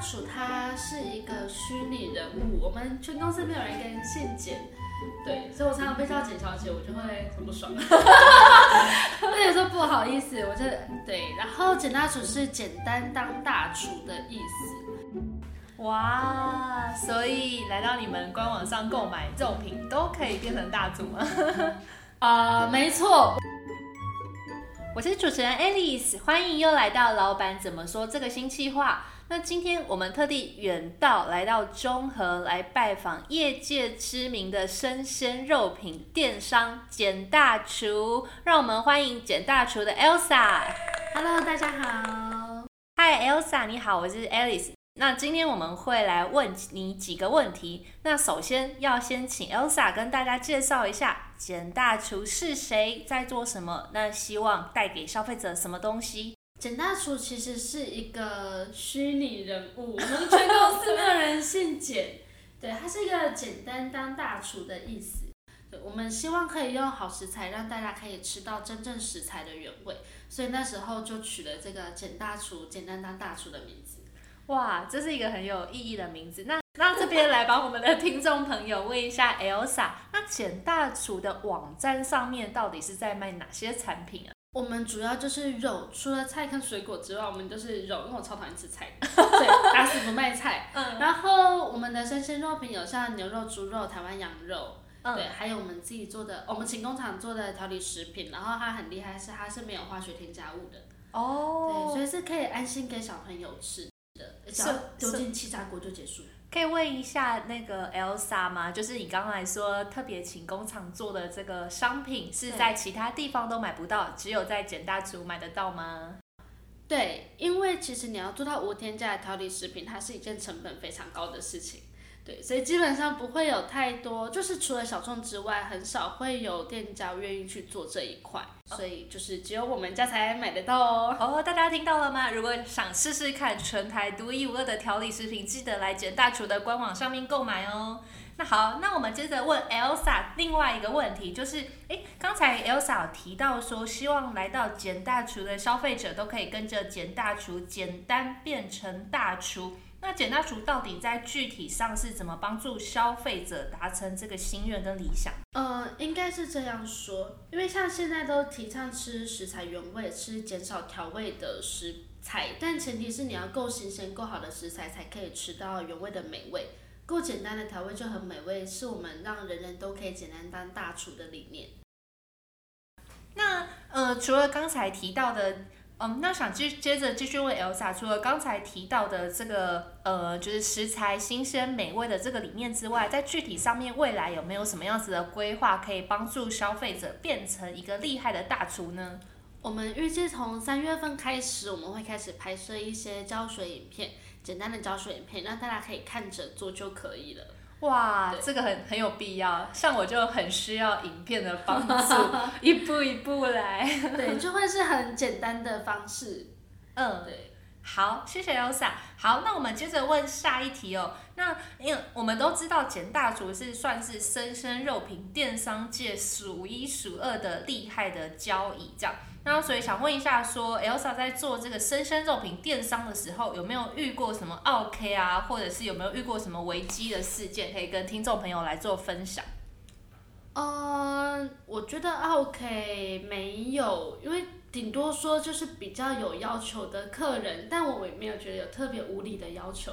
厨他是一个虚拟人物，我们全公司没有人跟姓简，对，所以我常常被叫简小姐，我就会很不爽。我也说不好意思，我就对。然后简大厨是简单当大厨的意思。哇，所以来到你们官网上购买肉品都可以变成大厨吗？啊、呃，没错。我是主持人 Alice，欢迎又来到老板怎么说这个新计划。那今天我们特地远道来到中和来拜访业界知名的生鲜肉品电商简大厨，让我们欢迎简大厨的 Elsa。Hello，大家好。Hi，Elsa，你好，我是 Alice。那今天我们会来问你几个问题。那首先要先请 Elsa 跟大家介绍一下简大厨是谁，在做什么？那希望带给消费者什么东西？简大厨其实是一个虚拟人物，我们全公司没有人姓简，对，他是一个简单当大厨的意思。对，我们希望可以用好食材让大家可以吃到真正食材的原味，所以那时候就取了这个简大厨，简单当大厨的名字。哇，这是一个很有意义的名字。那那这边来帮我们的听众朋友问一下 Elsa，那简大厨的网站上面到底是在卖哪些产品啊？我们主要就是肉，除了菜跟水果之外，我们就是肉，因为我超讨厌吃菜，对，打死不卖菜。嗯。然后我们的生鲜肉品有像牛肉、猪肉、台湾羊肉，嗯、对，还有我们自己做的，我们请工厂做的调理食品，然后它很厉害，是它是没有化学添加物的。哦。对，所以是可以安心给小朋友吃的，只要丢进气炸锅就结束。可以问一下那个 Elsa 吗？就是你刚才说特别请工厂做的这个商品是在其他地方都买不到，只有在简大厨买得到吗？对，因为其实你要做到无添加的调理食品，它是一件成本非常高的事情。对，所以基本上不会有太多，就是除了小众之外，很少会有店家愿意去做这一块，所以就是只有我们家才买得到哦。哦，大家听到了吗？如果想试试看全台独一无二的调理食品，记得来简大厨的官网上面购买哦。那好，那我们接着问 Elsa 另外一个问题，就是，诶，刚才 Elsa 提到说，希望来到简大厨的消费者都可以跟着简大厨简单变成大厨。那简大厨到底在具体上是怎么帮助消费者达成这个心愿跟理想？呃，应该是这样说，因为像现在都提倡吃食材原味，吃减少调味的食材，但前提是你要够新鲜、够好的食材才可以吃到原味的美味。够简单的调味就很美味，是我们让人人都可以简单当大厨的理念。那呃，除了刚才提到的。嗯，那想接接着继续问 Elsa，除了刚才提到的这个呃，就是食材新鲜美味的这个理念之外，在具体上面未来有没有什么样子的规划，可以帮助消费者变成一个厉害的大厨呢？我们预计从三月份开始，我们会开始拍摄一些教学影片，简单的教学影片，让大家可以看着做就可以了。哇，这个很很有必要，像我就很需要影片的帮 助，一步一步来，对，就会是很简单的方式。嗯，对，好，谢谢 Elsa。好，那我们接着问下一题哦。那因为我们都知道简大厨是算是生鲜肉品电商界数一数二的厉害的交易，这样。那所以想问一下说，说 Elsa 在做这个生鲜肉品电商的时候，有没有遇过什么 OK 啊，或者是有没有遇过什么危机的事件，可以跟听众朋友来做分享？嗯、呃，我觉得 OK 没有，因为顶多说就是比较有要求的客人，但我也没有觉得有特别无理的要求。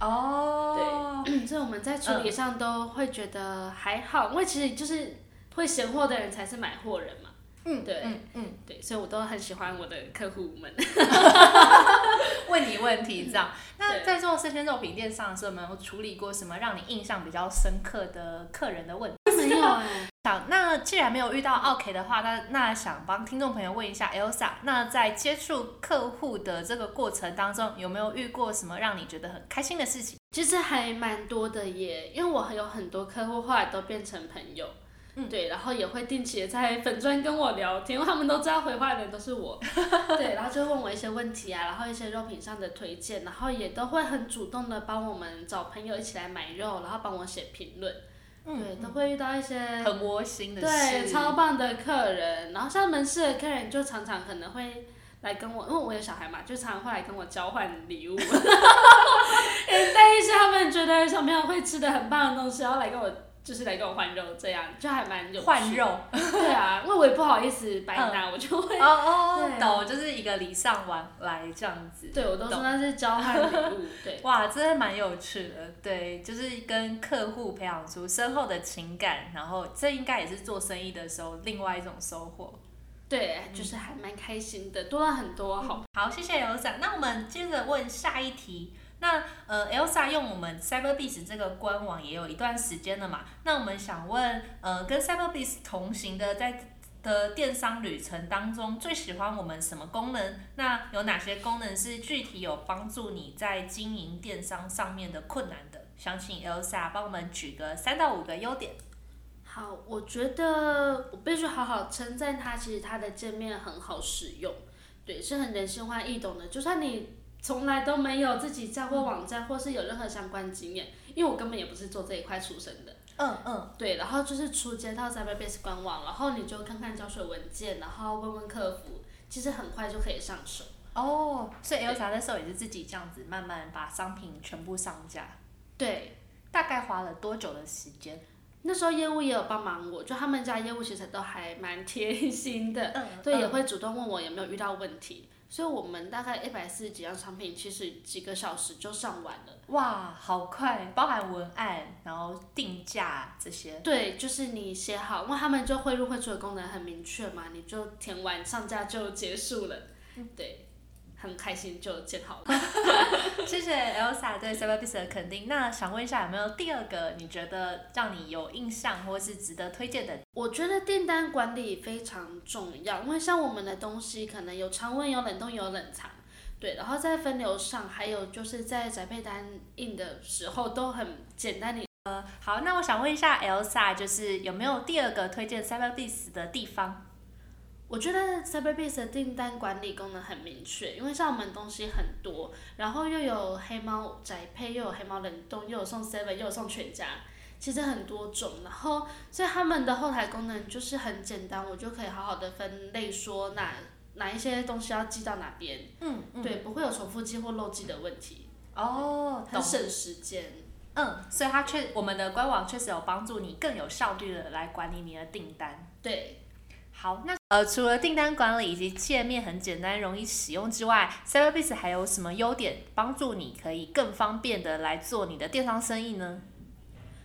哦，对，所以我们在处理上都会觉得还好，嗯、因为其实就是会嫌货的人才是买货人嘛。嗯，对，嗯嗯，对，所以我都很喜欢我的客户们 问你问题，这样。那在做生鲜肉品店上的时候，有没有处理过什么让你印象比较深刻的客人的问题？没有哎。好，那既然没有遇到 OK 的话，那那想帮听众朋友问一下 Elsa，那在接触客户的这个过程当中，有没有遇过什么让你觉得很开心的事情？其实还蛮多的耶，因为我有很多客户后来都变成朋友。嗯，对，然后也会定期的在粉专跟我聊天，因为他们都知道回话的人都是我，对，然后就问我一些问题啊，然后一些肉品上的推荐，然后也都会很主动的帮我们找朋友一起来买肉，然后帮我写评论，嗯，对，都会遇到一些很窝心的，对，超棒的客人，然后像门市的客人就常常可能会来跟我，因为我有小孩嘛，就常常会来跟我交换礼物。带一些他们觉得小朋友会吃的很棒的东西，然后来跟我。就是来跟我换肉，这样就还蛮有换肉，对啊，因为我也不好意思白拿，嗯、我就会哦哦，懂，就是一个礼尚往来这样子。对，我都说那是交换礼物，对。哇，真的蛮有趣的，对，就是跟客户培养出深厚的情感，然后这应该也是做生意的时候另外一种收获。对，就是还蛮开心的，多了很多好。好，谢谢 Elsa。那我们接着问下一题。那呃，Elsa 用我们 Cyberbiz 这个官网也有一段时间了嘛？那我们想问，呃，跟 Cyberbiz 同行的在的电商旅程当中，最喜欢我们什么功能？那有哪些功能是具体有帮助你在经营电商上面的困难的？想请 Elsa 帮我们举个三到五个优点。好，我觉得我必须好好称赞它，其实它的界面很好使用，对，是很人性化易懂的，就算你。从来都没有自己在过网站，或是有任何相关经验，因为我根本也不是做这一块出身的。嗯嗯。对，然后就是出接到 Cyberbase 官网，然后你就看看教学文件，然后问问客服，其实很快就可以上手。哦，所以 Elsa 那时候也是自己这样子慢慢把商品全部上架。对。大概花了多久的时间？那时候业务也有帮忙我，就他们家业务其实都还蛮贴心的，嗯，对，也会主动问我有没有遇到问题。所以我们大概一百四十几样产品，其实几个小时就上完了。哇，好快！包含文案，然后定价这些。对，就是你写好，因为他们就汇入汇出的功能很明确嘛，你就填完上架就结束了。嗯，对。很开心就建好了，谢谢 Elsa 对 s e v e r b i s 的肯定。那想问一下，有没有第二个你觉得让你有印象或是值得推荐的？我觉得订单管理非常重要，因为像我们的东西可能有常温、有冷冻、有冷藏，对，然后在分流上，还有就是在宅配单印的时候都很简单。你呃，好，那我想问一下 Elsa，就是有没有第二个推荐 s e v e r b i s 的地方？我觉得 Cyberbiz 的订单管理功能很明确，因为像我们东西很多，然后又有黑猫宅配，又有黑猫冷冻，又有送 seven，又有送全家，其实很多种。然后所以他们的后台功能就是很简单，我就可以好好的分类，说哪哪一些东西要寄到哪边。嗯嗯。对，不会有重复寄或漏寄的问题。哦，很省时间。嗯，所以它确我们的官网确实有帮助你更有效率的来管理你的订单。对。好，那呃，除了订单管理以及界面很简单容易使用之外，Cyberbiz 还有什么优点帮助你可以更方便的来做你的电商生意呢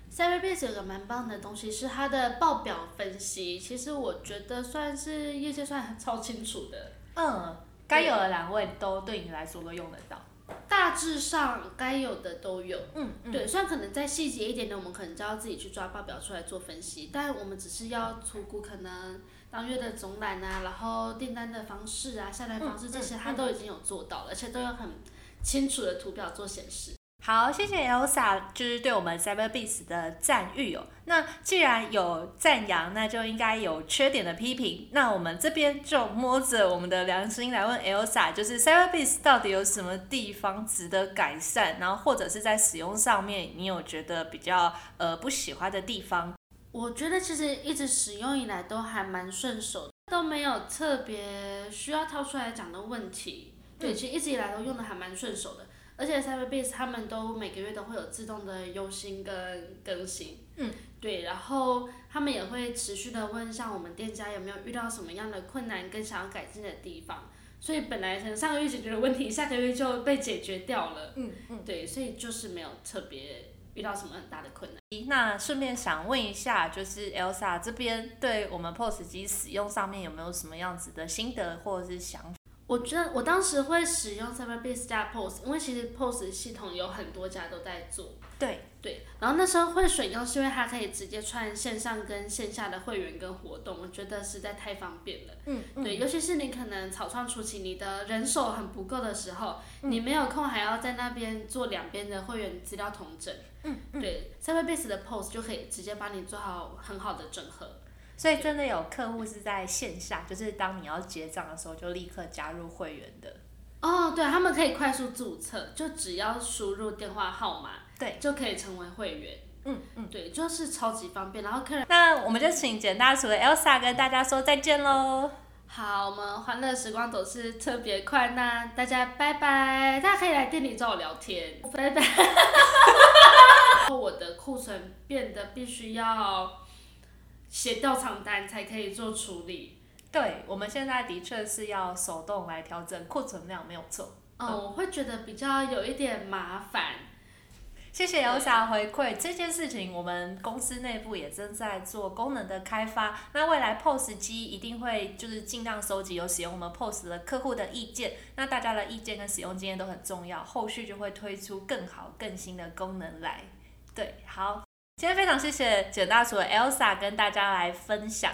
？Cyberbiz 有个蛮棒的东西是它的报表分析，其实我觉得算是业界算很超清楚的。嗯，该有的栏位都对你来说都用得到。大致上该有的都有，嗯，嗯对，虽然可能再细节一点的，我们可能就要自己去抓报表出来做分析，但我们只是要粗估可能当月的总览啊，然后订单的方式啊，下单方式这些，它都已经有做到了，而且都有很清楚的图表做显示。好，谢谢 Elsa，就是对我们 Cyberbees 的赞誉哦。那既然有赞扬，那就应该有缺点的批评。那我们这边就摸着我们的良心来问 Elsa，就是 Cyberbees 到底有什么地方值得改善？然后或者是在使用上面，你有觉得比较呃不喜欢的地方？我觉得其实一直使用以来都还蛮顺手，都没有特别需要掏出来讲的问题。对，其实一直以来都用的还蛮顺手的。而且 Cyberbase 他们都每个月都会有自动的优新跟更新，嗯，对，然后他们也会持续的问，像我们店家有没有遇到什么样的困难跟想要改进的地方，所以本来可能上个月解决的问题，下个月就被解决掉了，嗯嗯，对，所以就是没有特别遇到什么很大的困难。那顺便想问一下，就是 Elsa 这边对我们 POS 机使用上面有没有什么样子的心得或者是想法？我觉得我当时会使用 Cyberbiz 加 POS，因为其实 POS 系统有很多家都在做。对对，然后那时候会选用是因为它可以直接串线上跟线下的会员跟活动，我觉得实在太方便了。嗯，嗯对，尤其是你可能草创初期，你的人手很不够的时候，嗯、你没有空还要在那边做两边的会员资料同整。嗯，嗯对 s e v e r b a s e 的 POS 就可以直接帮你做好很好的整合。所以真的有客户是在线下，就是当你要结账的时候，就立刻加入会员的。哦，对，他们可以快速注册，就只要输入电话号码，对，就可以成为会员。嗯嗯，对，就是超级方便。然后客人，那我们就请简大厨的 Elsa 跟大家说再见喽。好，我们欢乐时光总是特别快，那大家拜拜，大家可以来店里找我聊天，拜拜。我的库存变得必须要写调偿单才可以做处理。对，我们现在的确是要手动来调整库存量，没有错。嗯，我会觉得比较有一点麻烦。谢谢 Elsa 回馈这件事情，我们公司内部也正在做功能的开发。那未来 POS 机一定会就是尽量收集有使用我们 POS 的客户的意见，那大家的意见跟使用经验都很重要，后续就会推出更好更新的功能来。对，好，今天非常谢谢简大厨 Elsa 跟大家来分享。